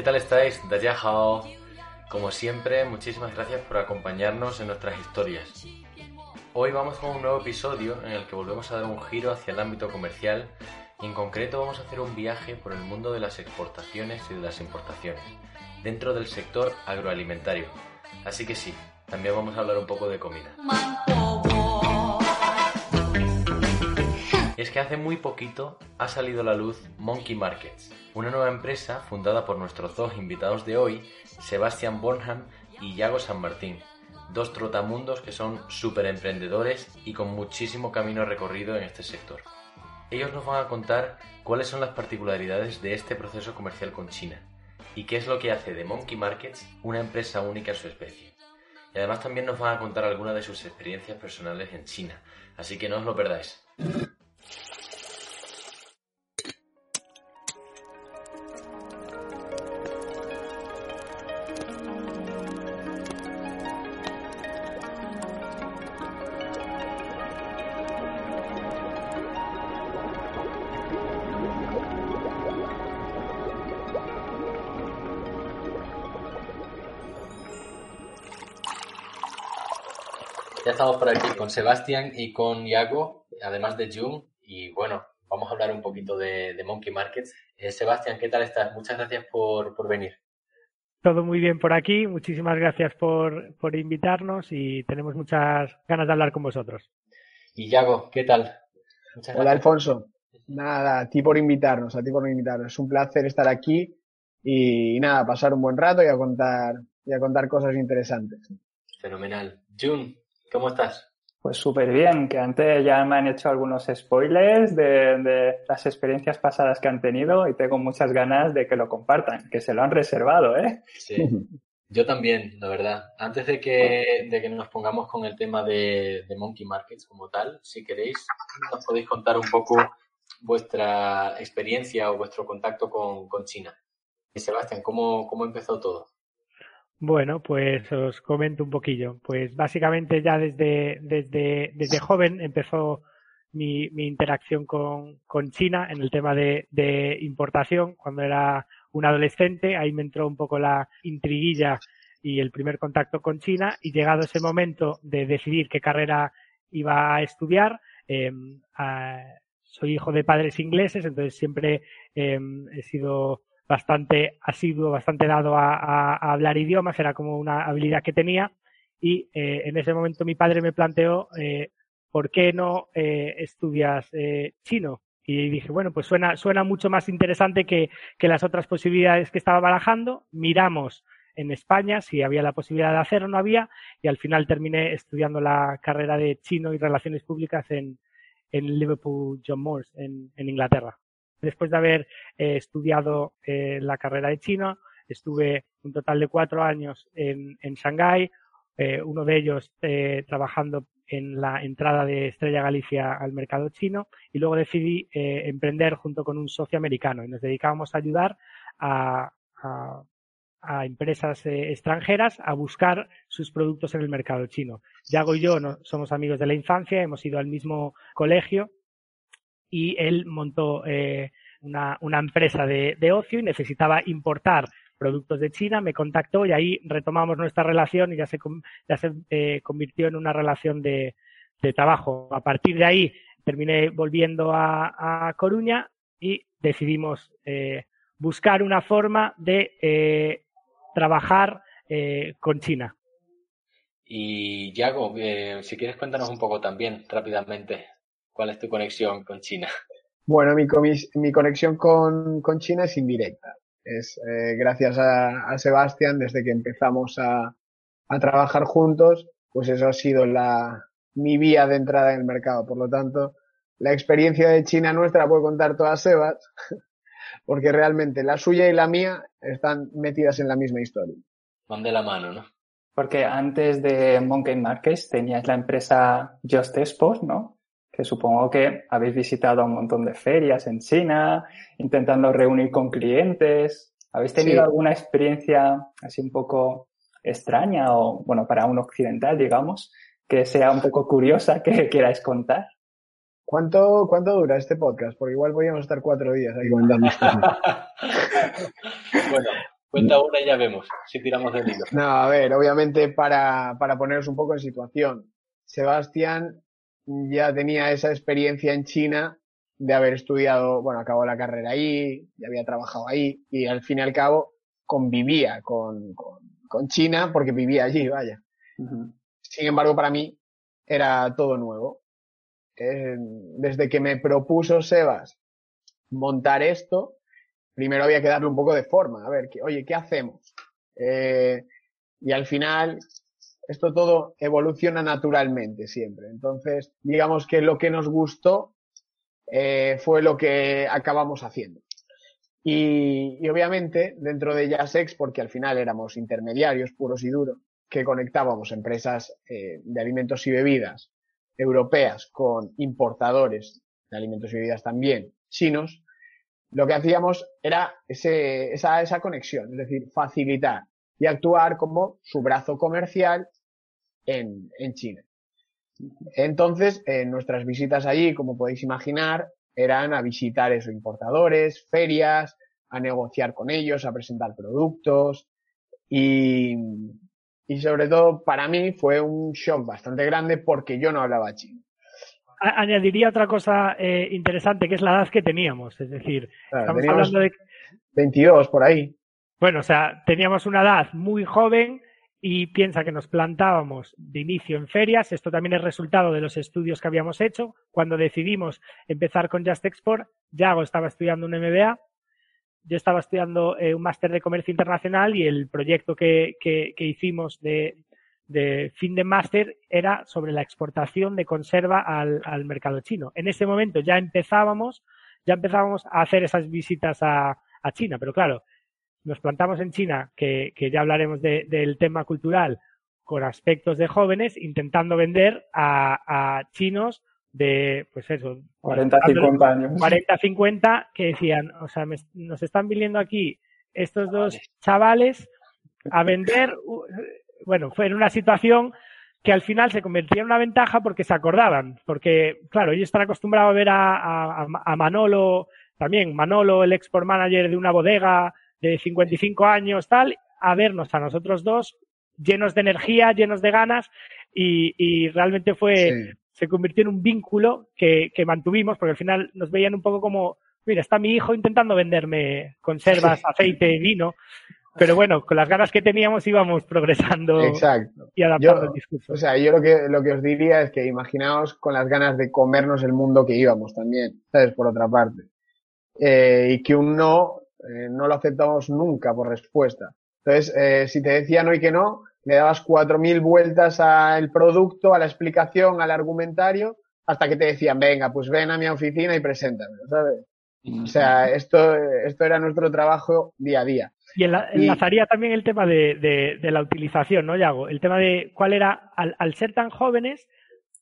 ¿Qué tal estáis? Dayahao. Como siempre, muchísimas gracias por acompañarnos en nuestras historias. Hoy vamos con un nuevo episodio en el que volvemos a dar un giro hacia el ámbito comercial y en concreto vamos a hacer un viaje por el mundo de las exportaciones y de las importaciones, dentro del sector agroalimentario. Así que sí, también vamos a hablar un poco de comida. Es que hace muy poquito ha salido a la luz Monkey Markets, una nueva empresa fundada por nuestros dos invitados de hoy, Sebastian Bornham y Yago San Martín, dos trotamundos que son súper emprendedores y con muchísimo camino recorrido en este sector. Ellos nos van a contar cuáles son las particularidades de este proceso comercial con China y qué es lo que hace de Monkey Markets una empresa única en su especie. Y además también nos van a contar algunas de sus experiencias personales en China, así que no os lo perdáis. Ya estamos por aquí con Sebastián y con Iago, además de Jung, y bueno, vamos a hablar un poquito de, de Monkey Markets. Eh, Sebastián, ¿qué tal estás? Muchas gracias por, por venir. Todo muy bien por aquí. Muchísimas gracias por, por invitarnos y tenemos muchas ganas de hablar con vosotros. Y Yago, ¿qué tal? Muchas Hola, Alfonso. Nada, a ti por invitarnos, a ti por invitarnos. Es un placer estar aquí y nada, pasar un buen rato y a contar, y a contar cosas interesantes. Fenomenal. Jun, ¿cómo estás? Pues súper bien, que antes ya me han hecho algunos spoilers de, de, las experiencias pasadas que han tenido y tengo muchas ganas de que lo compartan, que se lo han reservado, ¿eh? Sí, yo también, la verdad. Antes de que, de que nos pongamos con el tema de, de Monkey Markets como tal, si queréis, nos podéis contar un poco vuestra experiencia o vuestro contacto con, con China. Y Sebastián, ¿cómo, ¿cómo empezó todo? Bueno, pues os comento un poquillo. Pues básicamente ya desde, desde, desde joven empezó mi, mi interacción con, con, China en el tema de, de, importación. Cuando era un adolescente, ahí me entró un poco la intriguilla y el primer contacto con China. Y llegado ese momento de decidir qué carrera iba a estudiar, eh, a, soy hijo de padres ingleses, entonces siempre eh, he sido bastante asiduo, bastante dado a, a, a, hablar idiomas, era como una habilidad que tenía y eh, en ese momento mi padre me planteó eh, ¿por qué no eh, estudias eh, chino? Y dije, bueno, pues suena, suena mucho más interesante que, que las otras posibilidades que estaba barajando. Miramos en España si había la posibilidad de hacer o no había y al final terminé estudiando la carrera de chino y relaciones públicas en, en Liverpool John Moores, en, en Inglaterra. Después de haber eh, estudiado eh, la carrera de chino, estuve un total de cuatro años en, en Shanghái, eh, uno de ellos trabajando en la entrada de Estrella Galicia al mercado chino y luego decidí emprender junto con un socio americano y nos dedicábamos a ayudar a, a, a empresas extranjeras a buscar sus productos en el mercado chino. Yago y yo no, somos amigos de la infancia, hemos ido al mismo colegio y él montó eh, una, una, empresa de, de, ocio y necesitaba importar productos de China, me contactó y ahí retomamos nuestra relación y ya se, ya se eh, convirtió en una relación de, de, trabajo. A partir de ahí terminé volviendo a, a Coruña y decidimos eh, buscar una forma de eh, trabajar eh, con China. Y Yago, si quieres cuéntanos un poco también rápidamente ¿Cuál es tu conexión con China? Bueno, mi, mi conexión con, con, China es indirecta. Es eh, gracias a, a, Sebastián, desde que empezamos a, a, trabajar juntos, pues eso ha sido la, mi vía de entrada en el mercado. Por lo tanto, la experiencia de China nuestra la puedo contar toda Sebas, porque realmente la suya y la mía están metidas en la misma historia. Van de la mano, ¿no? Porque antes de Monkey Markets tenías la empresa Just Expos, ¿no? Que supongo que habéis visitado un montón de ferias en China, intentando reunir con clientes. ¿Habéis tenido alguna experiencia así un poco extraña o, bueno, para un occidental, digamos, que sea un poco curiosa que queráis contar? ¿Cuánto, ¿Cuánto dura este podcast? Porque igual podríamos estar cuatro días ahí comentando bueno, cuenta una y ya vemos si tiramos del hilo. No, a ver, obviamente para, para poneros un poco en situación. Sebastián ya tenía esa experiencia en China de haber estudiado, bueno, acabó la carrera ahí, ya había trabajado ahí y al fin y al cabo convivía con, con, China porque vivía allí, vaya. Sin embargo, para mí era todo nuevo. Eh, desde que me propuso Sebas montar esto, primero había que darle un poco de forma, a ver, que, oye, ¿qué hacemos? Eh, y al final, esto todo evoluciona naturalmente siempre. Entonces, digamos que lo que nos gustó eh, fue lo que acabamos haciendo. Y, obviamente dentro de Jasex, porque al final éramos intermediarios puros y duros, que conectábamos empresas eh, de alimentos y bebidas europeas con importadores de alimentos y bebidas también chinos, lo que hacíamos era esa, esa conexión, es decir, facilitar y actuar como su brazo comercial en, en China. Entonces, en nuestras visitas allí, como podéis imaginar, eran a visitar esos importadores, ferias, a negociar con ellos, a presentar productos y, y sobre todo para mí fue un shock bastante grande porque yo no hablaba chino. Añadiría otra cosa eh, interesante que es la edad que teníamos, es decir, estamos hablando de 22 por ahí. Bueno, o sea, teníamos una edad muy joven y piensa que nos plantábamos de inicio en ferias. Esto también es resultado de los estudios que habíamos hecho. Cuando decidimos empezar con Just Export, Yago estaba estudiando un MBA, yo estaba estudiando eh, un máster de comercio internacional y el proyecto que, que, hicimos de, de, fin de máster era sobre la exportación de conserva al, mercado chino. En ese momento ya empezábamos, ya empezábamos a hacer esas visitas a China, pero claro, nos plantamos en China, que, ya hablaremos del tema cultural, con aspectos de jóvenes, intentando vender a, chinos de, pues eso, 40, 50 años. 40, 50, que decían, o sea, nos están viniendo aquí estos dos chavales a vender, bueno, fue en una situación que al final se convertía en una ventaja porque se acordaban, porque, claro, ellos están acostumbrados a ver a, a Manolo, también Manolo, el export manager de una bodega, de 55 años, tal, a vernos a nosotros dos llenos de energía, llenos de ganas y, realmente fue, se convirtió en un vínculo que, mantuvimos porque al final nos veían un poco como, mira, está mi hijo intentando venderme conservas, aceite, vino. Pero bueno, con las ganas que teníamos íbamos progresando y adaptando el discurso. O sea, yo lo que, lo que os diría es que imaginaos con las ganas de comernos el mundo que íbamos también, ¿sabes? Por otra parte. Eh, y que un no eh, no lo aceptamos nunca por respuesta. Entonces, eh, si te decía no y que no, le dabas cuatro mil vueltas al producto, a la explicación, al argumentario, hasta que te decían, venga, pues ven a mi oficina y preséntame, ¿sabes? O sea, esto, esto era nuestro trabajo día a día. Y enlazaría también el tema de, la utilización, ¿no, Yago? El tema de cuál era, al, ser tan jóvenes,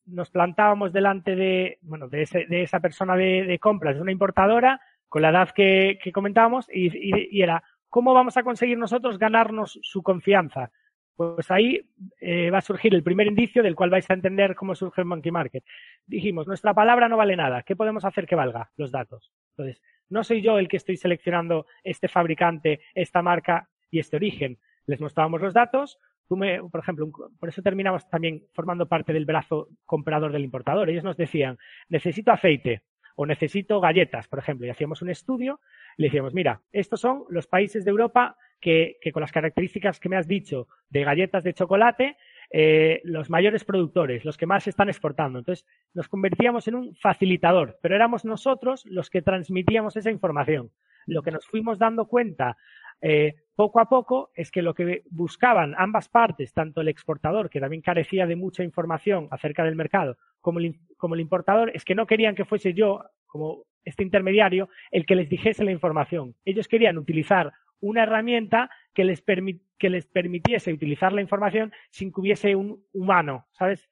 nos plantábamos delante de, bueno, de, de esa persona de, de compras, de una importadora, con la edad que, comentábamos y, era, ¿cómo vamos a conseguir nosotros ganarnos su confianza? Pues ahí eh, va a surgir el primer indicio del cual vais a entender cómo surge el Monkey Market. Dijimos, nuestra palabra no vale nada. ¿Qué podemos hacer que valga? Los datos. Entonces, no soy yo el que estoy seleccionando este fabricante, esta marca y este origen. Les mostrábamos los datos. Tú me, por ejemplo, por eso terminamos también formando parte del brazo comprador del importador. Ellos nos decían, necesito aceite o necesito galletas, por ejemplo, y hacíamos un estudio, le decíamos, mira, estos son los países de Europa que, con las características que me has dicho de galletas de chocolate, eh, los mayores productores, los que más están exportando. Entonces, nos convertíamos en un facilitador, pero éramos nosotros los que transmitíamos esa información. Lo que nos fuimos dando cuenta eh, poco a poco es que lo que buscaban ambas partes, tanto el exportador, que también carecía de mucha información acerca del mercado, como el, como el importador, es que no querían que fuese yo, como este intermediario, el que les dijese la información. Ellos querían utilizar una herramienta que les, que les permitiese utilizar la información sin que hubiese un humano, ¿sabes?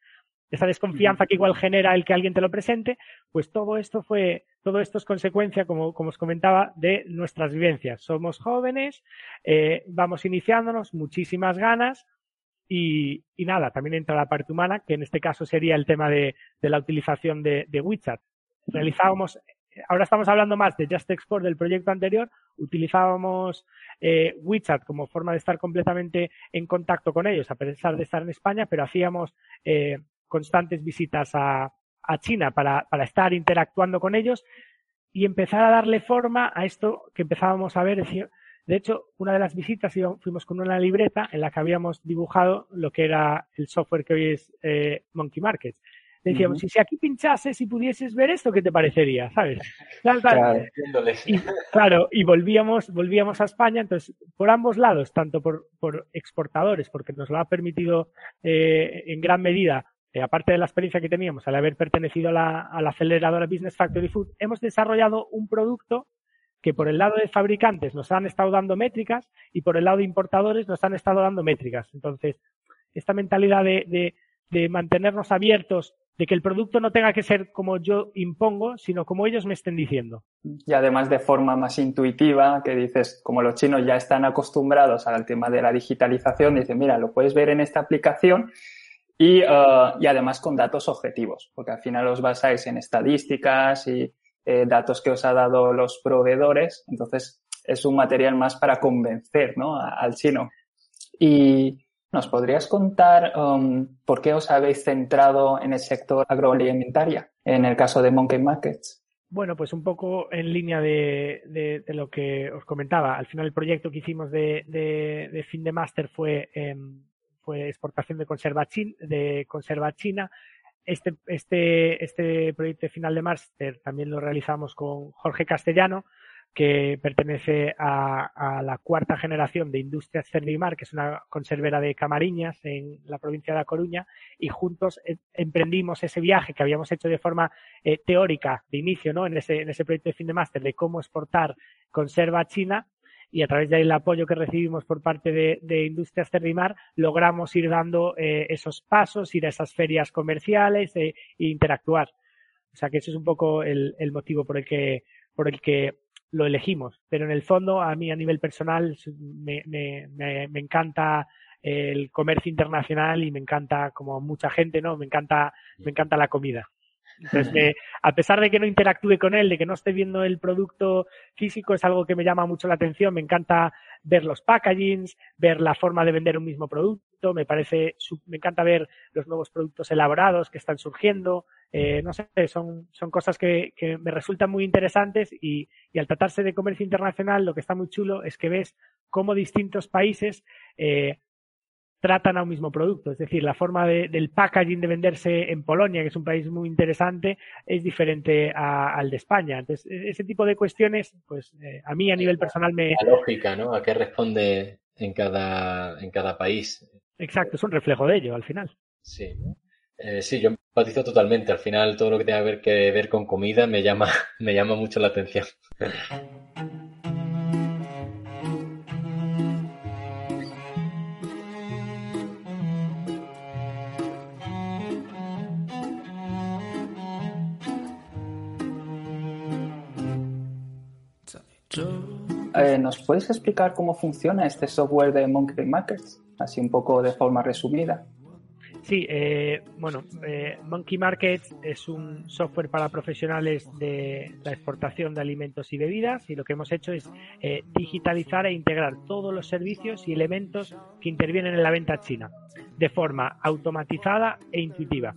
Esa desconfianza que igual genera el que alguien te lo presente, pues todo esto fue todo esto es consecuencia, como, como os comentaba, de nuestras vivencias. Somos jóvenes, eh, vamos iniciándonos, muchísimas ganas y, y, nada, también entra la parte humana, que en este caso sería el tema de, de la utilización de, de WeChat. Realizábamos ahora estamos hablando más de Just Export del proyecto anterior, utilizábamos eh, WeChat como forma de estar completamente en contacto con ellos, a pesar de estar en España, pero hacíamos eh, constantes visitas a, a China para, para, estar interactuando con ellos y empezar a darle forma a esto que empezábamos a ver. De hecho, una de las visitas fuimos con una libreta en la que habíamos dibujado lo que era el software que hoy es eh, Monkey Market. Decíamos, uh -huh. si aquí pinchases y pudieses ver esto, ¿qué te parecería? ¿Sabes? Claro, claro. Y, claro, y volvíamos, volvíamos a España, entonces, por ambos lados, tanto por, por exportadores, porque nos lo ha permitido eh, en gran medida, eh, aparte de la experiencia que teníamos al haber pertenecido a la, a la aceleradora Business Factory Food, hemos desarrollado un producto que por el lado de fabricantes nos han estado dando métricas y por el lado de importadores nos han estado dando métricas. Entonces, esta mentalidad de, de, mantenernos abiertos de que el producto no tenga que ser como yo impongo, sino como ellos me estén diciendo. Y además de forma más intuitiva, que dices, como los chinos ya están acostumbrados al tema de la digitalización, dicen, mira, lo puedes ver en esta aplicación y, uh, y además con datos objetivos, porque al final os basáis en estadísticas y eh, datos que os ha dado los proveedores, entonces es un material más para convencer ¿no? al chino. Y, ¿Nos podrías contar um, por qué os habéis centrado en el sector agroalimentaria en el caso de Monkey Markets? Bueno, pues un poco en línea de, de, lo que os comentaba. Al final el proyecto que hicimos de, de fin de máster fue, eh, fue exportación de conserva, chin, de conserva china. Este, este, este proyecto final de máster también lo realizamos con Jorge Castellano, que pertenece a, a, la cuarta generación de Industrias Cervimar, que es una conservera de Camariñas en la provincia de A Coruña, y juntos eh, emprendimos ese viaje que habíamos hecho de forma eh, teórica de inicio, ¿no? En ese, en ese proyecto de fin de máster de cómo exportar conserva a China, y a través del apoyo que recibimos por parte de, de Industrias Cervimar, logramos ir dando eh, esos pasos, ir a esas ferias comerciales e, e interactuar. O sea que ese es un poco el, el motivo por el que, por el que lo elegimos. Pero en el fondo, a mí a nivel personal, me, me, me, me encanta el comercio internacional y me encanta, como mucha gente, ¿no? Me encanta, me encanta la comida. Entonces, me, a pesar de que no interactúe con él, de que no esté viendo el producto físico, es algo que me llama mucho la atención. Me encanta ver los packagings, ver la forma de vender un mismo producto. Me parece, me encanta ver los nuevos productos elaborados que están surgiendo. Eh, no sé, son, son cosas que, que me resultan muy interesantes y, y, al tratarse de comercio internacional, lo que está muy chulo es que ves cómo distintos países eh, tratan a un mismo producto. Es decir, la forma de, del packaging de venderse en Polonia, que es un país muy interesante, es diferente a, al de España. Entonces, e-, ese tipo de cuestiones, pues eh, a mí a nivel personal me... La lógica, ¿no? ¿A qué responde en cada, en cada país? Exacto, es un reflejo de ello al final. Sí. Eh, sí, yo empatizo totalmente. Al final, todo lo que tenga que ver, que ver con comida me llama, me llama mucho la atención. Eh, ¿Nos puedes explicar cómo funciona este software de Monkey Markets? Así un poco de forma resumida. Sí, eh, bueno, eh, Monkey Markets es un software para profesionales de la exportación de alimentos y bebidas y lo que hemos hecho es eh, digitalizar e integrar todos los servicios y elementos que intervienen en la venta china de forma automatizada e intuitiva.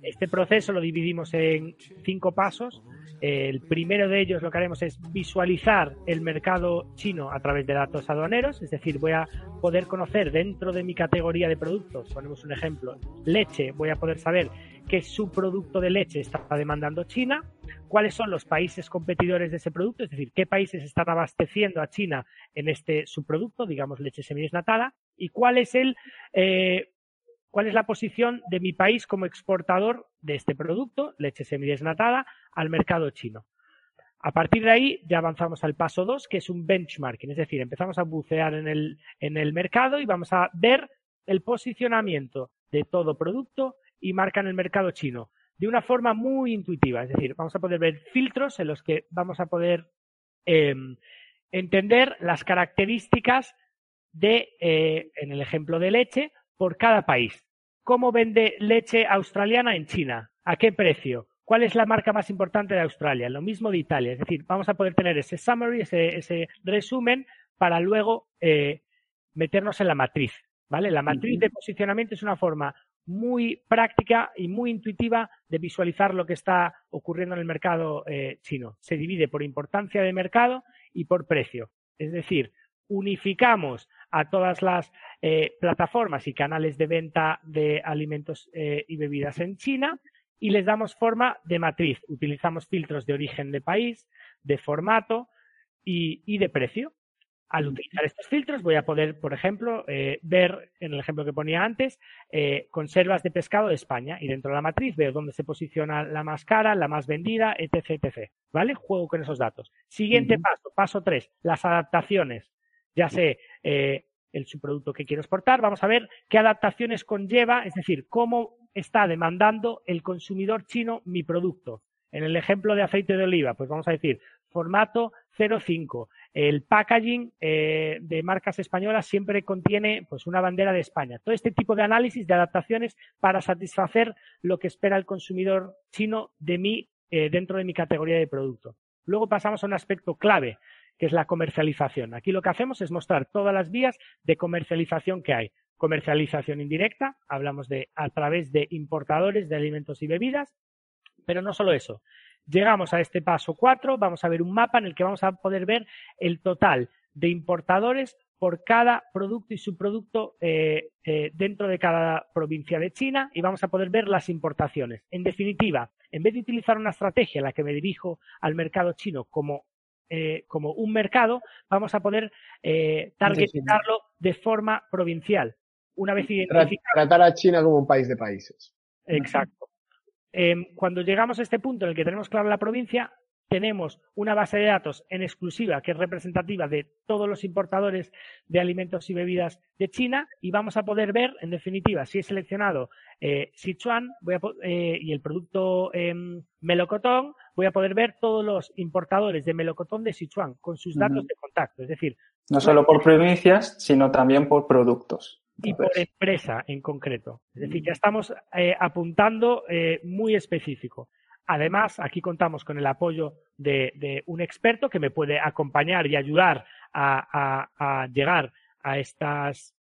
Este proceso lo dividimos en cinco pasos. El primero de ellos lo que haremos es visualizar el mercado chino a través de datos aduaneros, es decir, voy a poder conocer dentro de mi categoría de productos, ponemos un ejemplo, leche, voy a poder saber qué subproducto de leche está demandando China, cuáles son los países competidores de ese producto, es decir, qué países están abasteciendo a China en este subproducto, digamos leche semidesnatada, y cuál es el eh, cuál es la posición de mi país como exportador de este producto, leche semidesnatada, al mercado chino. A partir de ahí ya avanzamos al paso 2, que es un benchmarking, es decir, empezamos a bucear en el, en el mercado y vamos a ver el posicionamiento de todo producto y marca en el mercado chino. de una forma muy intuitiva. Es decir, vamos a poder ver filtros en los que vamos a poder em, entender las características de, eh, en el ejemplo de leche, por cada país. ¿Cómo vende leche australiana en China? ¿A qué precio? ¿Cuál es la marca más importante de Australia? Lo mismo de Italia. Es decir, vamos a poder tener ese summary, ese, resumen, para luego eh, meternos en la matriz. ¿Vale? La matriz de posicionamiento es una forma muy práctica y muy intuitiva de visualizar lo que está ocurriendo en el mercado eh, chino. Se divide por importancia de mercado y por precio. Es decir, unificamos a todas las eh, plataformas y canales de venta de alimentos y bebidas en China y les damos forma de matriz. Utilizamos filtros de origen de país, de formato y, de precio. Al utilizar estos filtros voy a poder, por ejemplo, eh, ver en el ejemplo que ponía antes, conservas de pescado de España y dentro de la matriz veo dónde se posiciona la más cara, la más vendida, etc. etc. ¿Vale? Juego con esos datos. Siguiente paso, paso 3, las adaptaciones ya sé eh, el subproducto que quiero exportar, vamos a ver qué adaptaciones conlleva, es decir, cómo está demandando el consumidor chino mi producto. En el ejemplo de aceite de oliva, pues vamos a decir formato 0,5. El packaging eh, de marcas españolas siempre contiene pues una bandera de España. Todo este tipo de análisis, de adaptaciones para satisfacer lo que espera el consumidor chino de mí eh, dentro de mi categoría de producto. Luego pasamos a un aspecto clave, que es la comercialización. Aquí lo que hacemos es mostrar todas las vías de comercialización que hay. Comercialización indirecta, hablamos de a través de importadores de alimentos y bebidas, pero no solo eso. Llegamos a este paso 4, vamos a ver un mapa en el que vamos a poder ver el total de importadores por cada producto y subproducto eh, eh, dentro de cada provincia de China y vamos a poder ver las importaciones. En definitiva, en vez de utilizar una estrategia en la que me dirijo al mercado chino como eh, como un mercado, vamos a poder eh, targetarlo de forma provincial. Una vez identificado. Tratar a China como un país de países. Exacto. Em, cuando llegamos a este punto en el que tenemos clara la provincia, tenemos una base de datos en exclusiva que es representativa de todos los importadores de alimentos y bebidas de China y vamos a poder ver, en definitiva, si he seleccionado eh, Sichuan eh, y el producto em, melocotón, voy a poder ver todos los importadores de melocotón de Sichuan con sus datos de contacto. Es decir, no solo por provincias, sino también por productos. Y por empresa en concreto. Es decir, ya estamos eh, apuntando muy específico. Además, aquí contamos con el apoyo de, un experto que me puede acompañar y ayudar a, llegar a estas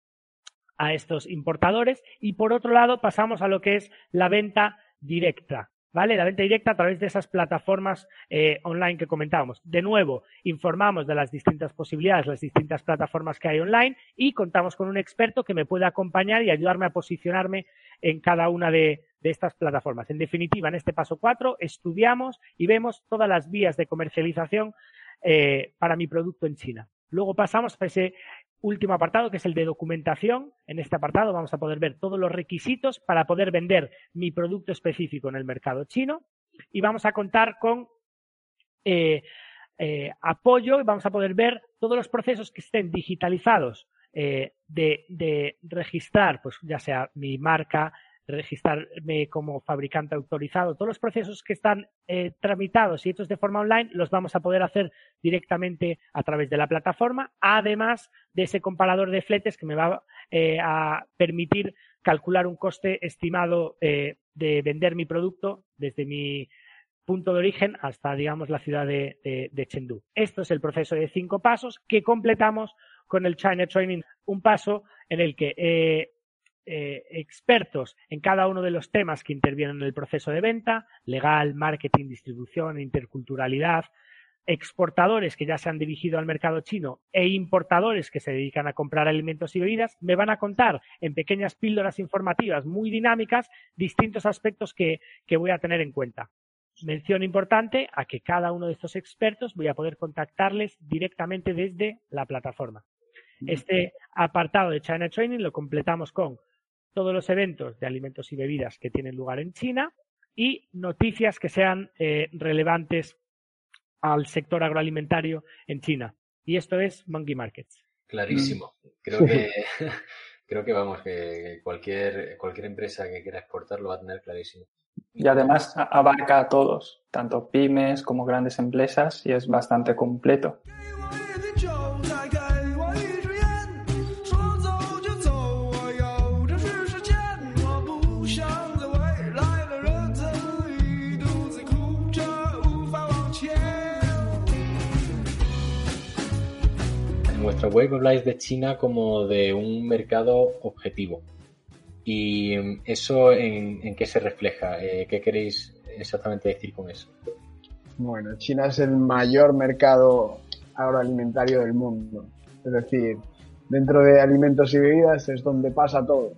a estos importadores y por otro lado pasamos a lo que es la venta directa. ¿Vale? La venta directa a través de esas plataformas eh, online que comentábamos. De nuevo, informamos de las distintas posibilidades, las distintas plataformas que hay online y contamos con un experto que me puede acompañar y ayudarme a posicionarme en cada una de, estas plataformas. En definitiva, en este paso 4 estudiamos y vemos todas las vías de comercialización eh, para mi producto en China. Luego pasamos a ese último apartado, que es el de documentación. En este apartado vamos a poder ver todos los requisitos para poder vender mi producto específico en el mercado chino y vamos a contar con eh, eh, apoyo y vamos a poder ver todos los procesos que estén digitalizados de, de, registrar, pues ya sea mi marca, registrarme como fabricante autorizado. Todos los procesos que están eh, tramitados y hechos de forma online los vamos a poder hacer directamente a través de la plataforma, además de ese comparador de fletes que me va eh, a permitir calcular un coste estimado eh, de vender mi producto desde mi punto de origen hasta, digamos, la ciudad de, de Chengdu. Esto es el proceso de cinco pasos que completamos con el China Training, un paso en el que eh, expertos en cada uno de los temas que intervienen en el proceso de venta, legal, marketing, distribución, interculturalidad, exportadores que ya se han dirigido al mercado chino e importadores que se dedican a comprar alimentos y bebidas, me van a contar en pequeñas píldoras informativas muy dinámicas distintos aspectos que, que voy a tener en cuenta. Mención importante a que cada uno de estos expertos voy a poder contactarles directamente desde la plataforma. Este apartado de China Training lo completamos con todos los eventos de alimentos y bebidas que tienen lugar en China y noticias que sean eh, relevantes al sector agroalimentario en China. Y esto es Monkey Markets. Clarísimo. Creo que creo que vamos, que cualquier, cualquier empresa que quiera exportar lo va a tener clarísimo. Y además abarca a todos, tanto pymes como grandes empresas, y es bastante completo. Vuestra web habláis de China como de un mercado objetivo. ¿Y eso en, qué se refleja? Eh, ¿Qué queréis exactamente decir con eso? Bueno, China es el mayor mercado agroalimentario del mundo. Es decir, dentro de alimentos y bebidas es donde pasa todo.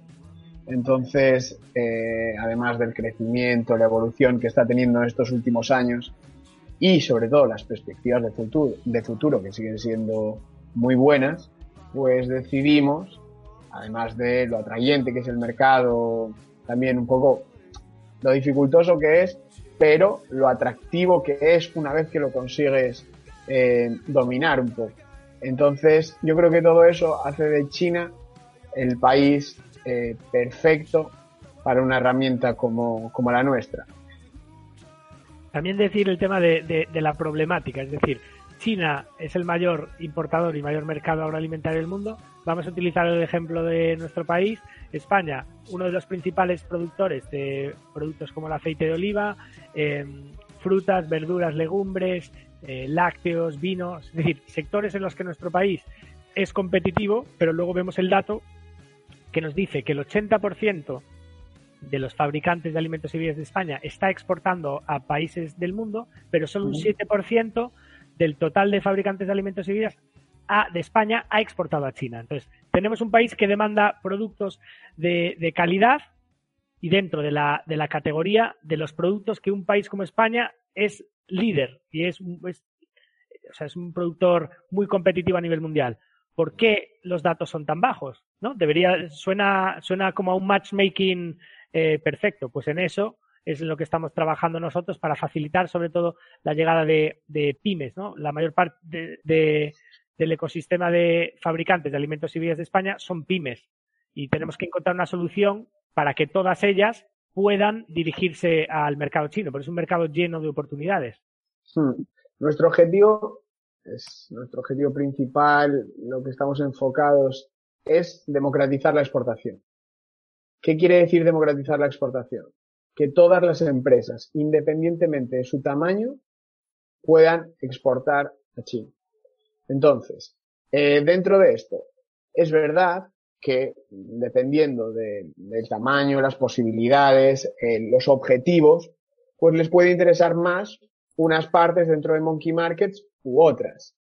Entonces, eh, además del crecimiento, la evolución que está teniendo en estos últimos años y sobre todo las perspectivas de futuro, de futuro que siguen siendo muy buenas, pues decidimos además de lo atrayente que es el mercado, también un poco lo dificultoso que es, pero lo atractivo que es una vez que lo consigues eh, dominar un poco. Entonces, yo creo que todo eso hace de China el país eh, perfecto para una herramienta como, la nuestra. También decir el tema de, de la problemática, es decir, China es el mayor importador y mayor mercado agroalimentario del mundo. Vamos a utilizar el ejemplo de nuestro país. España, uno de los principales productores de productos como el aceite de oliva, em, frutas, verduras, legumbres, eh, lácteos, vinos, es decir, sectores en los que nuestro país es competitivo, pero luego vemos el dato que nos dice que el 80% de los fabricantes de alimentos y bebidas de España está exportando a países del mundo, pero solo un 7% del total de fabricantes de alimentos y bebidas de España ha exportado a China. Entonces, tenemos un país que demanda productos de, calidad y dentro de la, de la, categoría de los productos que un país como España es líder y es, es, o sea, es un productor muy competitivo a nivel mundial. ¿Por qué los datos son tan bajos? ¿No? Debería, suena, suena como a un matchmaking eh, perfecto. Pues en eso es lo que estamos trabajando nosotros para facilitar sobre todo la llegada de, pymes. La mayor parte de, del ecosistema de fabricantes de alimentos y bebidas de España son pymes y tenemos que encontrar una solución para que todas ellas puedan dirigirse al mercado chino, porque es un mercado lleno de oportunidades. Hmm. Nuestro objetivo es nuestro objetivo principal, lo que estamos enfocados es democratizar la exportación. ¿Qué quiere decir democratizar la exportación? Que todas las empresas, independientemente de su tamaño, puedan exportar a China. Entonces, eh, dentro de esto, es verdad que dependiendo del tamaño, las posibilidades, eh, los objetivos, pues les puede interesar más unas partes dentro de Monkey Markets u otras.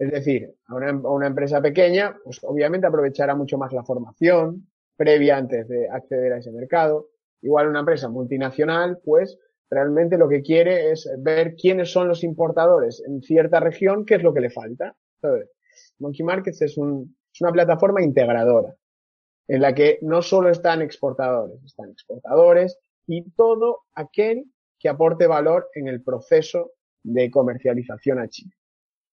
Es decir, a una, a una, empresa pequeña, pues obviamente aprovechará mucho más la formación previa antes de acceder a ese mercado. Igual una empresa multinacional, pues realmente lo que quiere es ver quiénes son los importadores en cierta región, qué es lo que le falta. Monkey Markets es, una plataforma integradora en la que no solo están exportadores, están exportadores y todo aquel que aporte valor en el proceso de comercialización a China.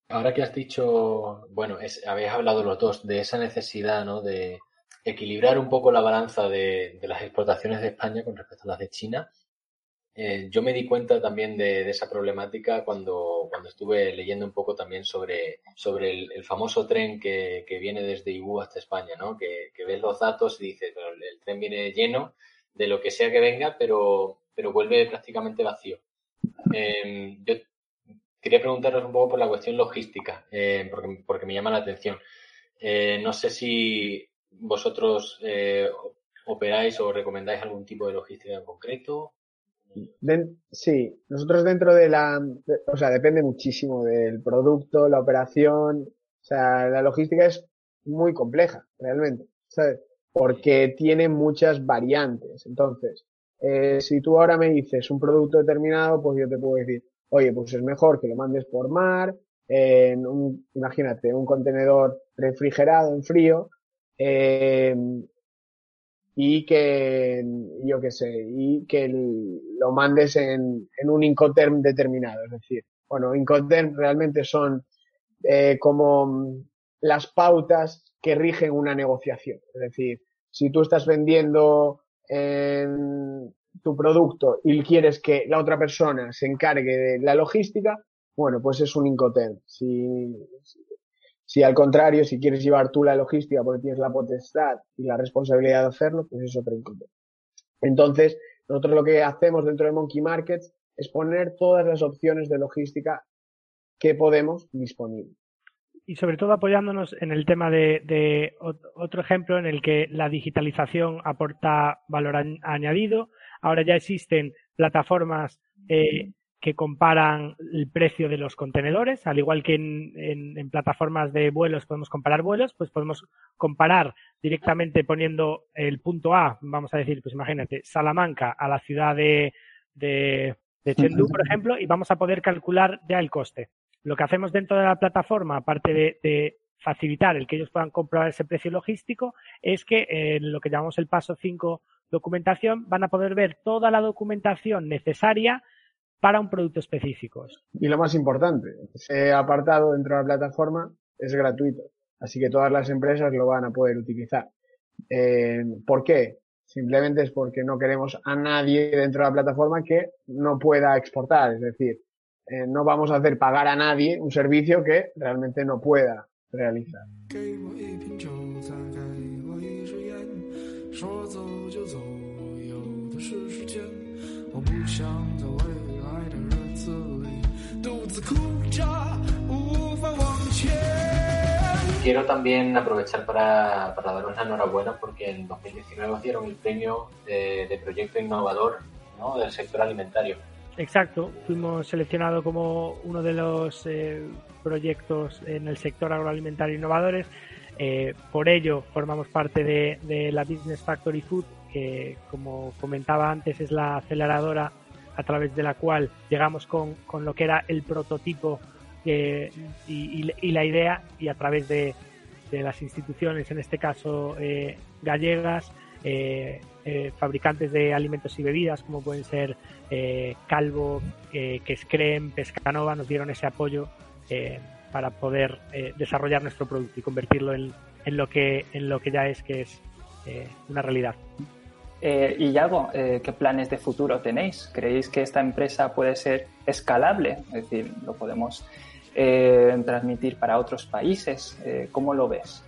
Ahora que has dicho, bueno, habéis hablado los dos de esa necesidad, ¿no? De, equilibrar un poco la balanza de, las exportaciones de España con respecto a las de China. Eh, yo me di cuenta también de, esa problemática cuando, cuando estuve leyendo un poco también sobre, sobre el, famoso tren que, viene desde Ibu hasta España, ¿no? Que, ves los datos y dices, pero el, tren viene lleno de lo que sea que venga, pero, pero vuelve prácticamente vacío. Em, yo quería preguntaros un poco por la cuestión logística, eh, porque, porque me llama la atención. Eh, no sé si ¿Vosotros eh, operáis o recomendáis algún tipo de logística en concreto? sí, nosotros dentro de la, o sea, depende muchísimo del producto, la operación, o sea, la logística es muy compleja, realmente, ¿sabes? Porque tiene muchas variantes. Entonces, eh, si tú ahora me dices un producto determinado, pues yo te puedo decir, oye, pues es mejor que lo mandes por mar, en un, imagínate, un contenedor refrigerado en frío, eh, y que, yo qué sé, y que lo mandes en, en, un Incoterm determinado. Es decir, bueno, Incoterm realmente son eh, como las pautas que rigen una negociación. Es decir, si tú estás vendiendo tu producto y quieres que la otra persona se encargue de la logística, bueno, pues es un Incoterm. Si al contrario, si quieres llevar tú la logística porque tienes la potestad y la responsabilidad de hacerlo, pues es otro Incoterm. Entonces, nosotros lo que hacemos dentro de Monkey Markets es poner todas las opciones de logística que podemos disponibles. Y sobre todo apoyándonos en el tema de, otro ejemplo en el que la digitalización aporta valor añadido. Ahora ya existen plataformas eh, que comparan el precio de los contenedores, al igual que en, plataformas de vuelos podemos comparar vuelos, pues podemos comparar directamente poniendo el punto A, vamos a decir, pues imagínate, Salamanca a la ciudad de, de, Chengdu, por ejemplo, y vamos a poder calcular ya el coste. Lo que hacemos dentro de la plataforma, aparte de, facilitar el que ellos puedan comprobar ese precio logístico, es que en lo que llamamos el paso 5 documentación van a poder ver toda la documentación necesaria para un producto específico. Y lo más importante, ese apartado dentro de la plataforma es gratuito, así que todas las empresas lo van a poder utilizar. Eh, ¿Por qué? Simplemente es porque no queremos a nadie dentro de la plataforma que no pueda exportar, es decir, eh, no vamos a hacer pagar a nadie un servicio que realmente no pueda realizar. Quiero también aprovechar para, para daros la enhorabuena porque en 2019 os dieron el premio de, proyecto innovador del sector alimentario. Exacto, fuimos seleccionados como uno de los eh, proyectos en el sector agroalimentario innovadores. Eh, por ello, formamos parte de, de, la Business Factory Food, que como comentaba antes es la aceleradora a través de la cual llegamos con, con lo que era el prototipo y, y, la idea y a través de, de las instituciones, en este caso eh, gallegas, eh, eh, fabricantes de alimentos y bebidas como pueden ser Calvo, que es Crem, Pescanova, nos dieron ese apoyo para poder desarrollar nuestro producto y convertirlo en, en, lo que, en lo que ya es, que es una realidad. Eh, y Yago, eh, ¿qué planes de futuro tenéis? ¿Creéis que esta empresa puede ser escalable? Es decir, ¿lo podemos eh, transmitir para otros países? Eh, ¿Cómo lo ves?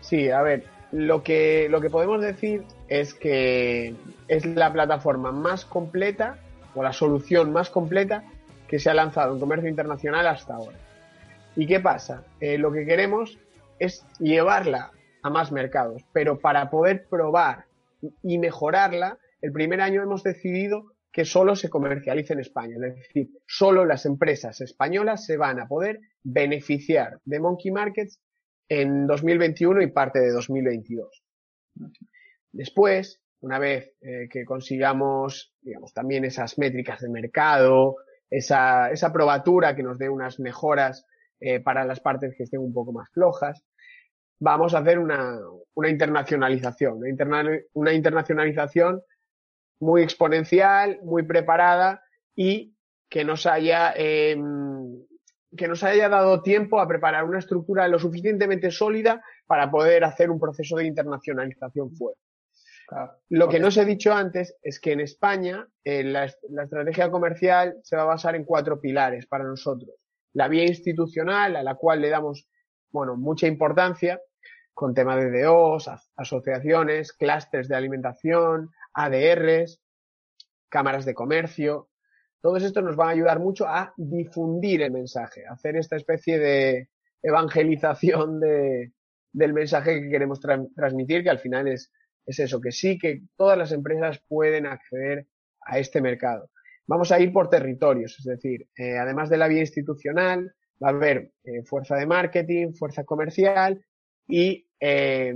Sí, a ver, lo que, lo que podemos decir es que es la plataforma más completa o la solución más completa que se ha lanzado en comercio internacional hasta ahora. ¿Y qué pasa? lo que queremos es llevarla a más mercados, pero para poder probar y mejorarla, el primer año hemos decidido que solo se comercialice en España. Es decir, solo las empresas españolas se van a poder beneficiar de Monkey Markets en 2021 y parte de 2022. Después, una vez eh, que consigamos, digamos, también esas métricas de mercado, esa, esa probatura que nos dé unas mejoras eh, para las partes que estén un poco más flojas, vamos a hacer una, una internacionalización, una, internacionalización muy exponencial, muy preparada y que nos haya em, que nos haya dado tiempo a preparar una estructura lo suficientemente sólida para poder hacer un proceso de internacionalización fuerte. Lo que no os he dicho antes es que en España eh, la, la, estrategia comercial se va a basar en cuatro pilares para nosotros. La vía institucional, a la cual le damos bueno, mucha importancia, con temas de DOs, asociaciones, clústeres de alimentación, ADRs, cámaras de comercio. Todos estos nos van a ayudar mucho a difundir el mensaje, a hacer esta especie de evangelización de, del mensaje que queremos transmitir, que al final es, es eso, que sí, que todas las empresas pueden acceder a este mercado. Vamos a ir por territorios, es decir, eh, además de la vía institucional, va a haber eh, fuerza de marketing, fuerza comercial y, eh,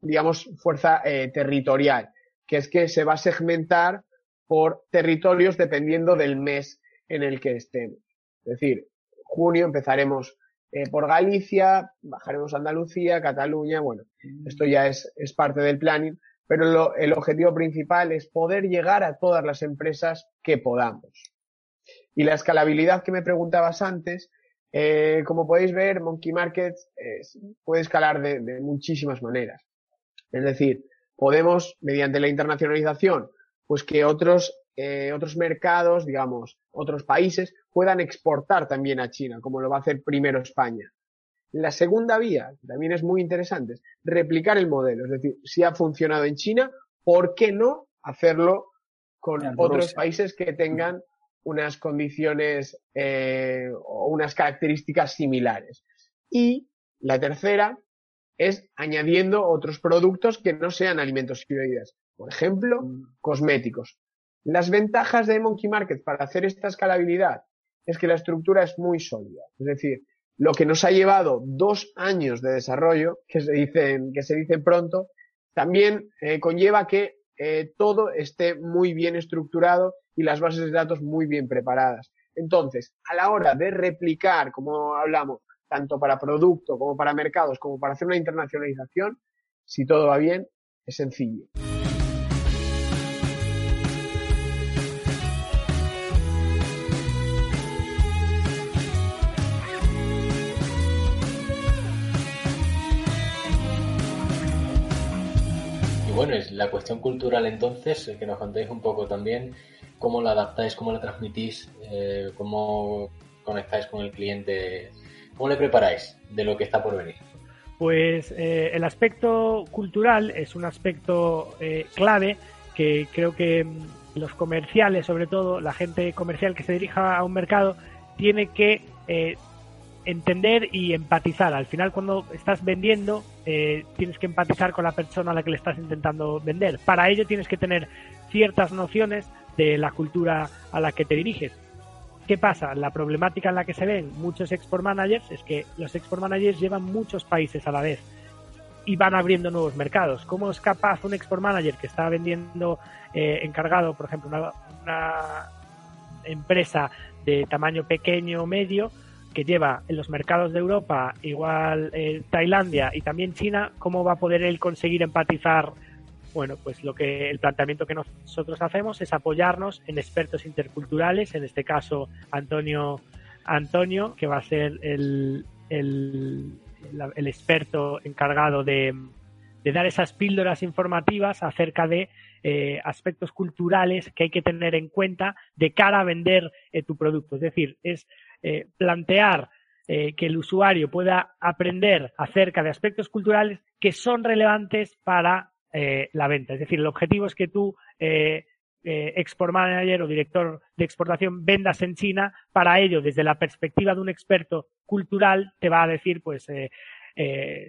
digamos, fuerza eh, territorial, que es que se va a segmentar por territorios dependiendo del mes en el que estemos. Es decir, junio empezaremos eh, por Galicia, bajaremos a Andalucía, Cataluña, bueno, esto ya es, es parte del planning, pero lo, el objetivo principal es poder llegar a todas las empresas que podamos. Y la escalabilidad que me preguntabas antes, eh, como podéis ver, Monkey Market puede escalar de, muchísimas maneras. Es decir, podemos, mediante la internacionalización, pues que otros, eh, otros mercados, digamos, otros países puedan exportar también a China, como lo va a hacer primero España. La segunda vía, que también es muy interesante, es replicar el modelo. Es decir, si ha funcionado en China, ¿por qué no hacerlo con otros países que tengan unas condiciones eh, o unas características similares? Y la tercera es añadiendo otros productos que no sean alimentos y bebidas. Por ejemplo, mm. cosméticos. Las ventajas de Monkey Market para hacer esta escalabilidad es que la estructura es muy sólida. Es decir, lo que nos ha llevado dos años de desarrollo, que se dicen, que se dice pronto, también eh, conlleva que eh, todo esté muy bien estructurado y las bases de datos muy bien preparadas. Entonces, a la hora de replicar, como hablamos, tanto para producto como para mercados, como para hacer una internacionalización, si todo va bien, es sencillo. Bueno, es la cuestión cultural entonces, que nos contéis un poco también cómo la adaptáis, cómo la transmitís, eh, cómo conectáis con el cliente ¿Cómo le preparáis de lo que está por venir? Pues eh, el aspecto cultural es un aspecto eh, clave que creo que mm, los comerciales, sobre todo la gente comercial que se dirija a un mercado, tiene que eh, entender y empatizar. Al final, cuando estás vendiendo, tienes que empatizar con la persona a la que le estás intentando vender. Para ello tienes que tener ciertas nociones de la cultura a la que te diriges. ¿Qué pasa? La problemática en la que se ven muchos export managers es que los export managers llevan muchos países a la vez y van abriendo nuevos mercados. ¿Cómo es capaz un export manager que está vendiendo eh, encargado, por ejemplo, una, empresa de tamaño pequeño o medio que lleva en los mercados de Europa, igual eh, Tailandia y también China, cómo va a poder él conseguir empatizar bueno, pues lo que el planteamiento que nosotros hacemos es apoyarnos en expertos interculturales, en este caso Antonio Antonio, que va a ser el, el, experto encargado de, dar esas píldoras informativas acerca de eh, aspectos culturales que hay que tener en cuenta de cara a vender eh, tu producto. Es decir, es eh, plantear que el usuario pueda aprender acerca de aspectos culturales que son relevantes para eh, la venta. Es decir, el objetivo es que tú, eh, eh, export manager o director de exportación, vendas en China. Para ello, desde la perspectiva de un experto cultural, te va a decir, pues,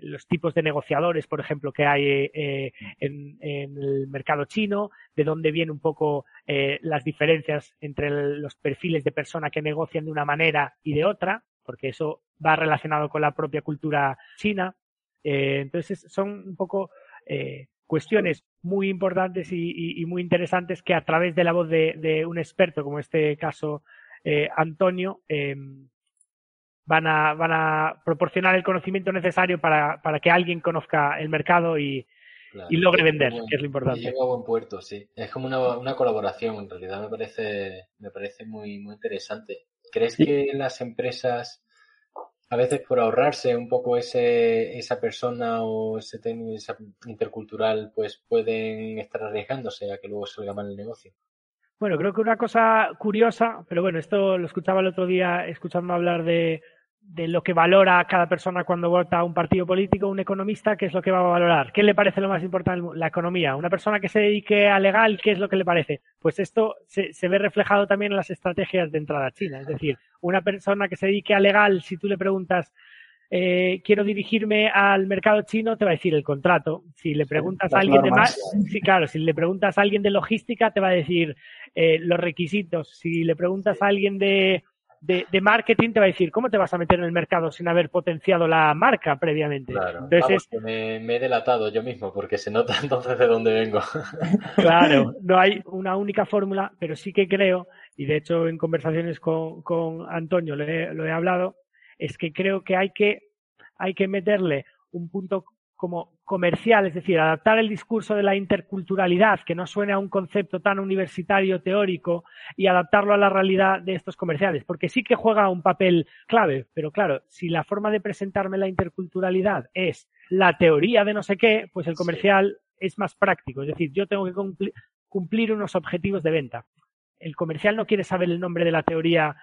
los tipos de negociadores, por ejemplo, que hay en, el mercado chino, de dónde vienen un poco las diferencias entre los perfiles de persona que negocian de una manera y de otra, porque eso va relacionado con la propia cultura china. entonces, son un poco cuestiones muy importantes y, muy interesantes que a través de la voz de, un experto, como este caso eh, Antonio, em, van, a, van a proporcionar el conocimiento necesario para, que alguien conozca el mercado y, logre vender, que es lo importante. Llega a buen puerto, sí. Es como una, colaboración, en realidad me parece, me parece muy, muy interesante. ¿Crees que las empresas a veces por ahorrarse un poco ese, esa persona o ese técnico, intercultural, pues pueden estar arriesgándose a que luego salga mal el negocio. Bueno, creo que una cosa curiosa, pero bueno, esto lo escuchaba el otro día escuchando hablar de, de lo que valora cada persona cuando vota a un partido político, un economista, ¿qué es lo que va a valorar? ¿Qué le parece lo más importante? La economía. Una persona que se dedique a legal, ¿qué es lo que le parece? Pues esto se, se, ve reflejado también en las estrategias de entrada a China. Es decir, una persona que se dedique a legal, si tú le preguntas, eh, quiero dirigirme al mercado chino, te va a decir el contrato. Si le preguntas a alguien de más, sí, claro, si le preguntas a alguien de logística, te va a decir eh, los requisitos. Si le preguntas a alguien de de, marketing te va a decir, ¿cómo te vas a meter en el mercado sin haber potenciado la marca previamente? Claro, entonces, me, he delatado yo mismo porque se nota entonces de dónde vengo. claro, no hay una única fórmula, pero sí que creo, y de hecho en conversaciones con, con Antonio lo he, lo he hablado, es que creo que hay que, hay que meterle un punto como comercial, es decir, adaptar el discurso de la interculturalidad, que no suene a un concepto tan universitario teórico, y adaptarlo a la realidad de estos comerciales, porque sí que juega un papel clave, pero claro, si la forma de presentarme la interculturalidad es la teoría de no sé qué, pues el comercial es más práctico. Es decir, yo tengo que cumplir unos objetivos de venta. El comercial no quiere saber el nombre de la teoría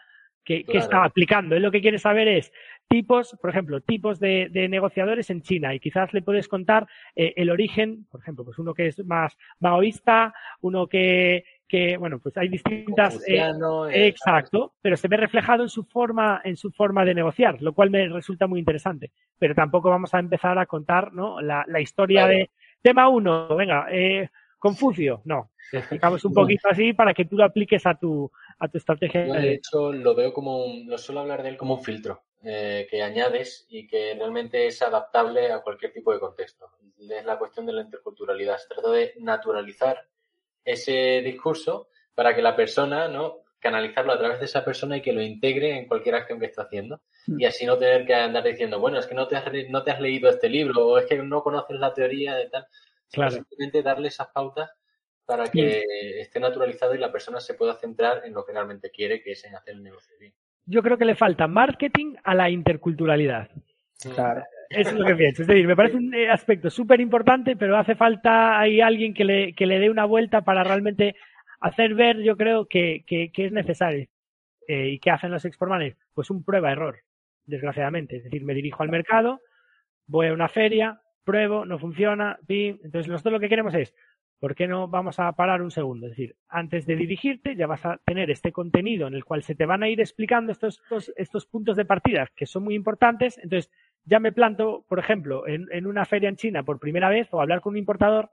que, está aplicando. Él lo que quiere saber es tipos, por ejemplo, tipos de, negociadores en China y quizás le puedes contar eh, el origen, por ejemplo, pues uno que es más maoísta, uno que, que bueno, pues hay distintas, eh, eh, exacto, pero se ve reflejado en su forma, en su forma de negociar, lo cual me resulta muy interesante. Pero tampoco vamos a empezar a contar, ¿no? La, la historia de tema uno, venga, eh, Confucio, no. Digamos un poquito así para que tú lo apliques a tu, a tu estrategia. Yo, de hecho, lo veo como un, lo suelo hablar de él como un filtro eh, que añades y que realmente es adaptable a cualquier tipo de contexto. Es la cuestión de la interculturalidad. Se trata de naturalizar ese discurso para que la persona, ¿no? canalizarlo a través de esa persona y que lo integre en cualquier acción que esté haciendo. Mm. Y así no tener que andar diciendo, bueno, es que no te has, no te has leído este libro o es que no conoces la teoría de tal. Claro. Simplemente darle esas pautas para que esté naturalizado y la persona se pueda centrar en lo que realmente quiere, que es en hacer el negocio bien. Yo creo que le falta marketing a la interculturalidad. Claro. Eso es lo que pienso. Es decir, me parece un eh, aspecto súper importante, pero hace falta ahí alguien que le, que le dé una vuelta para realmente hacer ver, yo creo, que, que, es necesario. Eh, ¿Y qué hacen los exportmanes? Pues un prueba-error, desgraciadamente. Es decir, me dirijo al mercado, voy a una feria, pruebo, no funciona, pim. Entonces, nosotros lo que queremos es ¿Por qué no vamos a parar un segundo? Es decir, antes de dirigirte ya vas a tener este contenido en el cual se te van a ir explicando estos, estos, puntos de partida que son muy importantes. Entonces, ya me planto, por ejemplo, en, una feria en China por primera vez o hablar con un importador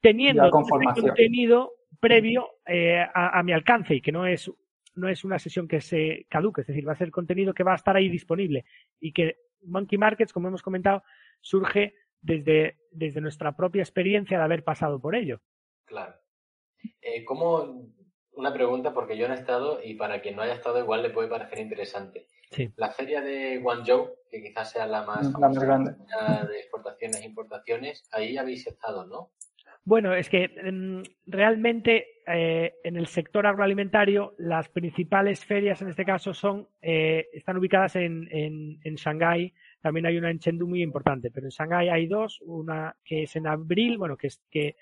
teniendo este contenido previo eh, a, mi alcance y que no es, no es una sesión que se caduque, es decir, va a ser contenido que va a estar ahí disponible y que Monkey Markets, como hemos comentado, surge desde, desde nuestra propia experiencia de haber pasado por ello. Claro. Eh, ¿Cómo, una pregunta, porque yo no he estado y para quien no haya estado igual le puede parecer interesante. Sí. La feria de Guangzhou, que quizás sea la más, la más grande de exportaciones e importaciones, ahí habéis estado, ¿no? Bueno, es que em, realmente eh, en el sector agroalimentario las principales ferias en este caso son eh, están ubicadas en, en, en Shanghái también hay una en Chengdu muy importante, pero en Shanghái hay dos, una que es en abril, bueno, que es, que,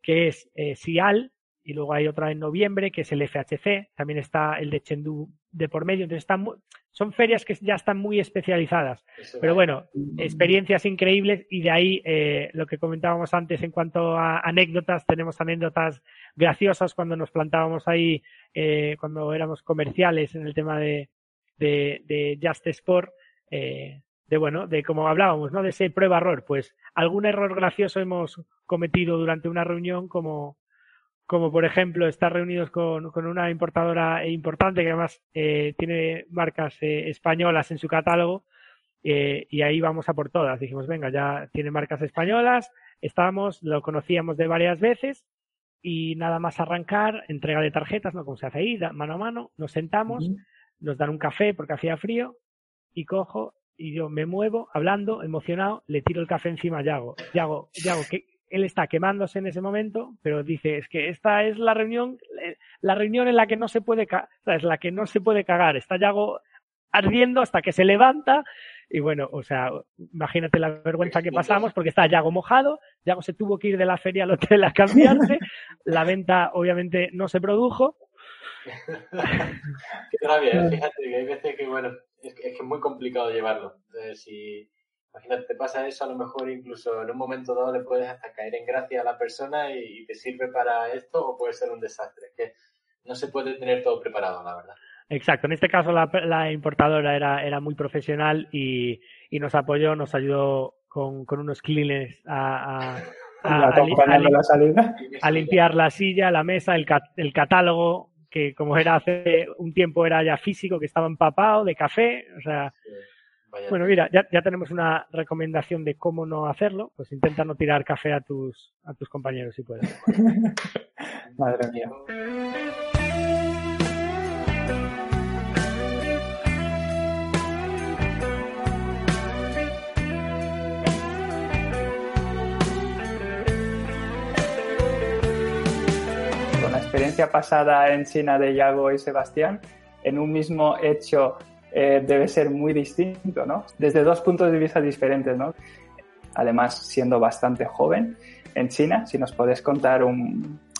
que es eh, Sial, y luego hay otra en noviembre, que es el FHC, también está el de Chengdu de por medio, entonces están, son ferias que ya están muy especializadas. Pero bueno, experiencias increíbles y de ahí eh, lo que comentábamos antes en cuanto a anécdotas, tenemos anécdotas graciosas cuando nos plantábamos ahí, eh, cuando éramos comerciales en el tema de, de, de Just Sport. Eh, de bueno, de como hablábamos, ¿no? De ese prueba-error. Pues algún error gracioso hemos cometido durante una reunión, como, como por ejemplo estar reunidos con, con una importadora importante que además eh, tiene marcas eh, españolas en su catálogo. Eh, y ahí vamos a por todas. Dijimos, venga, ya tiene marcas españolas, estamos, lo conocíamos de varias veces y nada más arrancar, entrega de tarjetas, ¿no? Como se hace ahí, mano a mano, nos sentamos, nos dan un café porque hacía frío y cojo y yo me muevo hablando, emocionado, le tiro el café encima a Yago. Yago, Yago, que él está quemándose en ese momento, pero dice, es que esta es la reunión, eh, la reunión en la que no se puede, es la que no se puede cagar. Está Yago ardiendo hasta que se levanta y bueno, o sea, imagínate la vergüenza que pasamos porque está Yago mojado, Yago se tuvo que ir de la feria al hotel a cambiarse, la venta obviamente no se produjo. Qué rabia, fíjate que hay veces que bueno, es que, es muy complicado llevarlo. Entonces, si imagínate, te pasa eso, a lo mejor incluso en un momento dado le puedes hasta caer en gracia a la persona y, te sirve para esto o puede ser un desastre. Es que no se puede tener todo preparado, la verdad. Exacto, en este caso la, importadora era, era muy profesional y, y, nos apoyó, nos ayudó con, con unos clines a, a, limpiar la silla, la mesa, el, el catálogo, que como era hace un tiempo era ya físico, que estaba empapado de café, o sea... bueno, mira, ya, ya, tenemos una recomendación de cómo no hacerlo, pues intenta no tirar café a tus, a tus compañeros si puedes. Madre mía. Experiencia pasada en China de Yago y Sebastián, en un mismo hecho eh, debe ser muy distinto, ¿no? Desde dos puntos de vista diferentes, ¿no? Además, siendo bastante joven, en China, si nos podés contar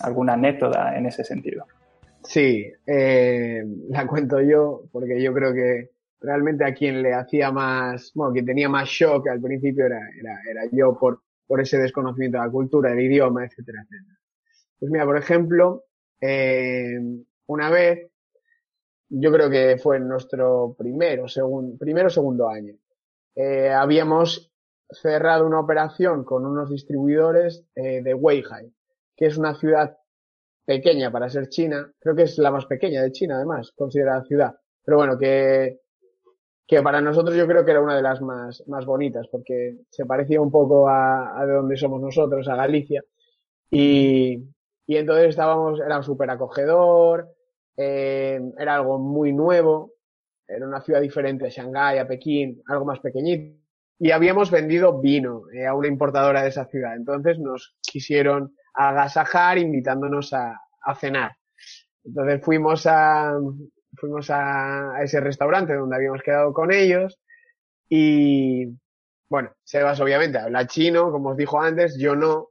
alguna anécdota en ese sentido. Sí, eh, la cuento yo, porque yo creo que realmente a quien le hacía más, bueno, quien tenía más shock al principio era, era, era yo por, por ese desconocimiento de la cultura, del idioma, etcétera, etcétera. Pues mira, por ejemplo, eh, una vez, yo creo que fue en nuestro primero, segundo, primero segundo año, eh, habíamos cerrado una operación con unos distribuidores eh, de Weihai, que es una ciudad pequeña para ser China, creo que es la más pequeña de China además, considerada ciudad, pero bueno, que, que para nosotros yo creo que era una de las más, más bonitas, porque se parecía un poco a, a de donde somos nosotros, a Galicia, y, y entonces estábamos, era súper acogedor, eh, era algo muy nuevo, era una ciudad diferente a Shanghái, a Pekín, algo más pequeñito. Y habíamos vendido vino eh, a una importadora de esa ciudad. Entonces nos quisieron agasajar invitándonos a, a cenar. Entonces fuimos a, fuimos a, ese restaurante donde habíamos quedado con ellos y, bueno, Sebas obviamente habla chino, como os dijo antes, yo no.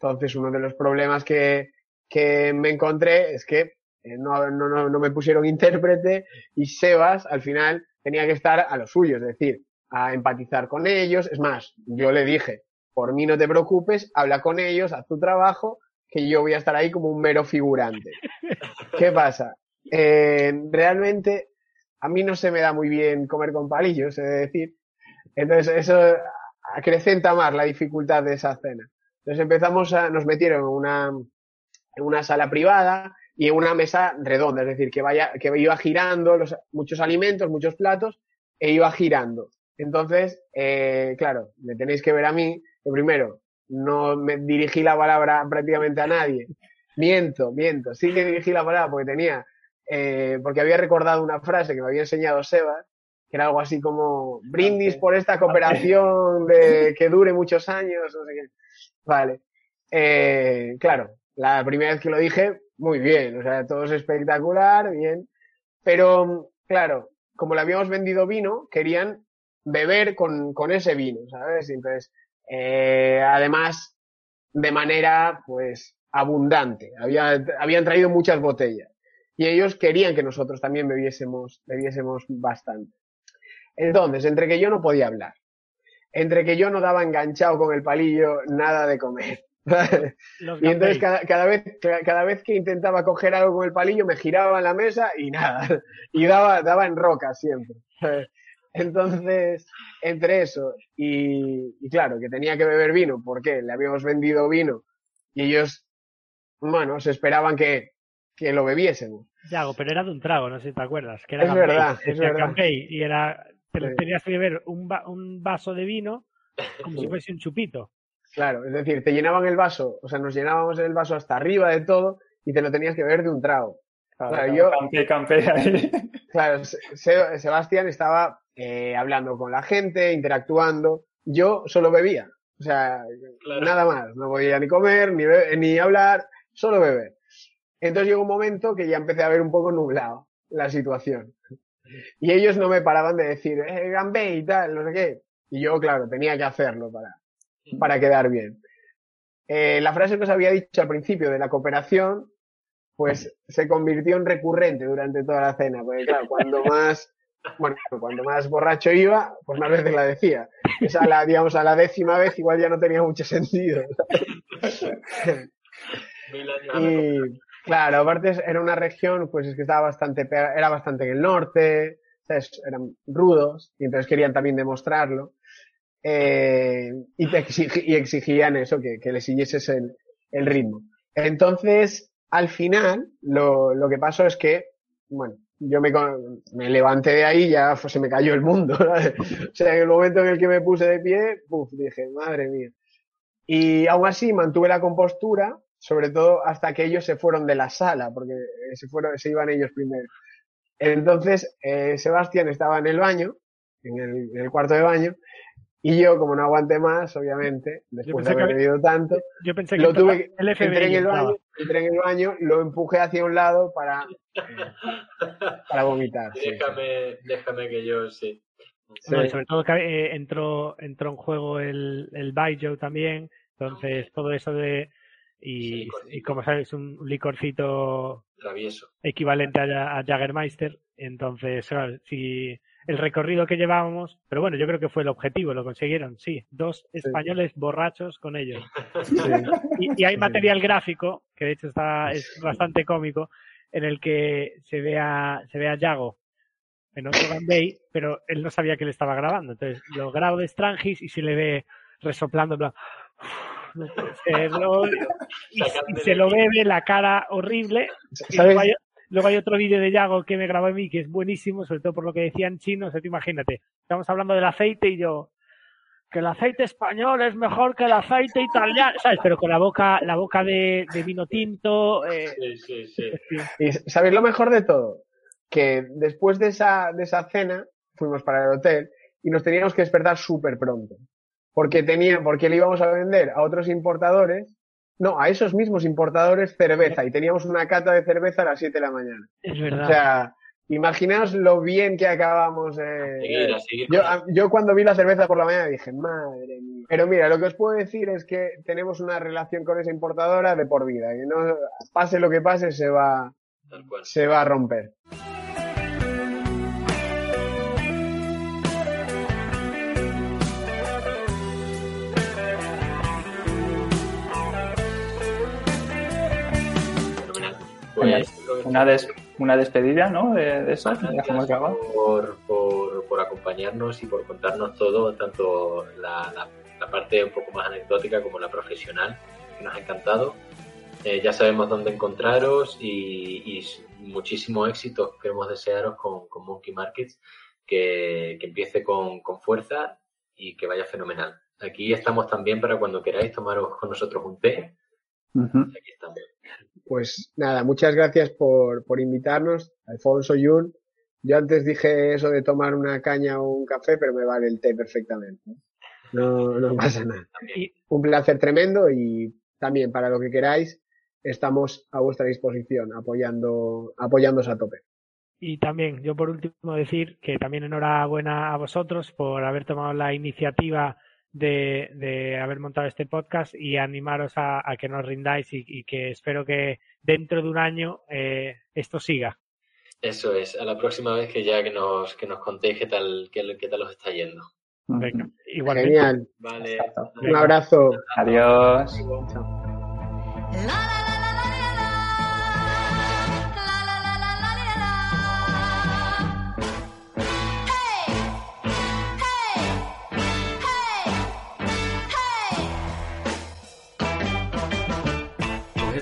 Entonces uno de los problemas que, que me encontré es que eh, no, no, no me pusieron intérprete y Sebas al final tenía que estar a lo suyo, es decir, a empatizar con ellos. Es más, yo le dije, por mí no te preocupes, habla con ellos, haz tu trabajo, que yo voy a estar ahí como un mero figurante. ¿Qué pasa? Eh, realmente a mí no se me da muy bien comer con palillos, es decir. Entonces eso acrecenta más la dificultad de esa cena. Entonces empezamos a, nos metieron en una, una sala privada y en una mesa redonda, es decir, que vaya, que iba girando los, muchos alimentos, muchos platos, e iba girando. Entonces, eh, claro, me tenéis que ver a mí, que primero, no me dirigí la palabra prácticamente a nadie. Miento, miento, sí que dirigí la palabra porque tenía, eh, porque había recordado una frase que me había enseñado Sebas, que era algo así como brindis por esta cooperación de que dure muchos años, no sé qué. Vale. Eh, claro, la primera vez que lo dije, muy bien, o sea, todo es espectacular, bien. Pero, claro, como le habíamos vendido vino, querían beber con, con ese vino, ¿sabes? Entonces, eh, además, de manera, pues, abundante. Había, habían traído muchas botellas. Y ellos querían que nosotros también bebiésemos, bebiésemos bastante. Entonces, entre que yo no podía hablar, entre que yo no daba enganchado con el palillo nada de comer, y entonces cada, cada, vez, cada vez que intentaba coger algo con el palillo me giraba en la mesa y nada, y daba, daba en roca siempre. Entonces, entre eso y, y claro, que tenía que beber vino, porque le habíamos vendido vino y ellos, bueno, se esperaban que, que lo bebiésemos. Yago, pero era de un trago, no sé si te acuerdas. Que era es verdad, es verdad. Gambay, y era, te Sí. tenías que beber un, va- un vaso de vino como si fuese un chupito. Claro, es decir, te llenaban el vaso, o sea, nos llenábamos el vaso hasta arriba de todo y te lo tenías que beber de un trago. Claro, yo- Campé, campé ahí. Claro, Se- Se- Sebastián estaba eh, hablando con la gente, interactuando. Yo solo bebía. O sea, Claro. nada más. No podía ni comer, ni, be- ni hablar, solo beber. Entonces llegó un momento que ya empecé a ver un poco nublado la situación. Y ellos no me paraban de decir, eh, Gambé y tal, no sé qué. Y yo, claro, tenía que hacerlo para, para quedar bien. Eh, la frase que os había dicho al principio de la cooperación, pues se convirtió en recurrente durante toda la cena, porque claro, cuando más, bueno, cuando más borracho iba, pues más veces la decía. Esa la, digamos, a la décima vez igual ya no tenía mucho sentido. Y claro, aparte era una región, pues es que estaba bastante, era bastante en el norte, ¿sabes? eran rudos, y entonces querían también demostrarlo. Eh, y, te exigi- y exigían eso, que, que le siguieses el, el ritmo. Entonces, al final, lo, lo que pasó es que, bueno, yo me, me levanté de ahí y ya pues, se me cayó el mundo. ¿sabes? O sea, en el momento en el que me puse de pie, puf, dije, madre mía. Y aún así mantuve la compostura, sobre todo hasta que ellos se fueron de la sala, porque se fueron, se iban ellos primero. Entonces, eh, Sebastián estaba en el baño, en el, en el cuarto de baño, y yo, como no aguanté más, obviamente, después de pensé que haber bebido tanto, Yo pensé que lo tuve que, el FBI entré en el baño, entré en el baño, lo empujé hacia un lado para, para vomitar. sí, sí. Déjame, déjame que yo, sí. Sobre todo que eh, entró, entró en juego el, el Baijiu también. Entonces, todo eso de. Y, y como sabes, un licorcito Travieso. equivalente a, a Jaggermeister. Entonces, claro, si el recorrido que llevábamos, pero bueno, yo creo que fue el objetivo, lo consiguieron, sí. Dos españoles borrachos con ellos. Sí. Y, y hay material gráfico, que de hecho está, es bastante cómico, en el que se ve a, se ve a Yago en otro Bay, pero él no sabía que le estaba grabando. Entonces lo grabo de Strangis y se le ve resoplando, en plan, "Uf, no puede serlo", y, y se lo bebe la cara horrible. Y ¿Sabes? Luego hay, otro vídeo de Yago que me grabó a mí que es buenísimo, sobre todo por lo que decían chinos. O sea, imagínate, estamos hablando del aceite y yo, que el aceite español es mejor que el aceite italiano, ¿sabes? Pero con la boca, la boca de, de vino tinto. Eh, Sí, sí, sí. Y sabéis lo mejor de todo, que después de esa, de esa cena fuimos para el hotel y nos teníamos que despertar súper pronto. Porque tenía, porque le íbamos a vender a otros importadores, no, a esos mismos importadores cerveza y teníamos una cata de cerveza a las 7 de la mañana. es O verdad. sea, imaginaos lo bien que acabamos. eh, Seguir, a seguir. yo, a- yo cuando vi la cerveza por la mañana dije, madre mía. Pero mira, lo que os puedo decir es que tenemos una relación con esa importadora de por vida. Que no, pase lo que pase, se va, Tal cual. se va a romper. Pues, Una, des- una despedida, ¿no? De, de eso, por, por, por acompañarnos y por contarnos todo, tanto la, la- la parte un poco más anecdótica como la profesional, que nos ha encantado. Eh, ya sabemos dónde encontraros y, y muchísimo éxito queremos desearos con, con Monkey Markets, que, que empiece con, con fuerza y que vaya fenomenal. Aquí estamos también para cuando queráis tomaros con nosotros un té. Aquí estamos. Pues nada, muchas gracias por, por invitarnos, Alfonso Yun. Yo antes dije eso de tomar una caña o un café, pero me vale el té perfectamente. No, no pasa nada. Un placer tremendo y también para lo que queráis, estamos a vuestra disposición, apoyando, apoyándoos a tope. y también, yo por último decir que también enhorabuena a vosotros por haber tomado la iniciativa de, de haber montado este podcast y animaros a, a que nos rindáis y, y que espero que dentro de un año eh, esto siga. Eso es, a la próxima vez que ya que nos, que nos contéis qué tal, qué, qué tal os está yendo. Venga, igualmente. Genial. Vale. Un abrazo. Adiós.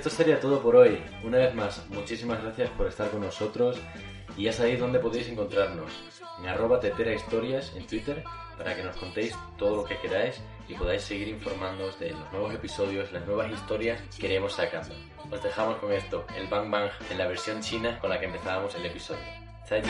Esto sería todo por hoy. Una vez más, muchísimas gracias por estar con nosotros y ya sabéis dónde podéis encontrarnos. En arroba tetera historias en Twitter para que nos contéis todo lo que queráis y podáis seguir informándoos de los nuevos episodios, las nuevas historias que iremos sacando. Os dejamos con esto, el Bang Bang en la versión china con la que empezábamos el episodio. 再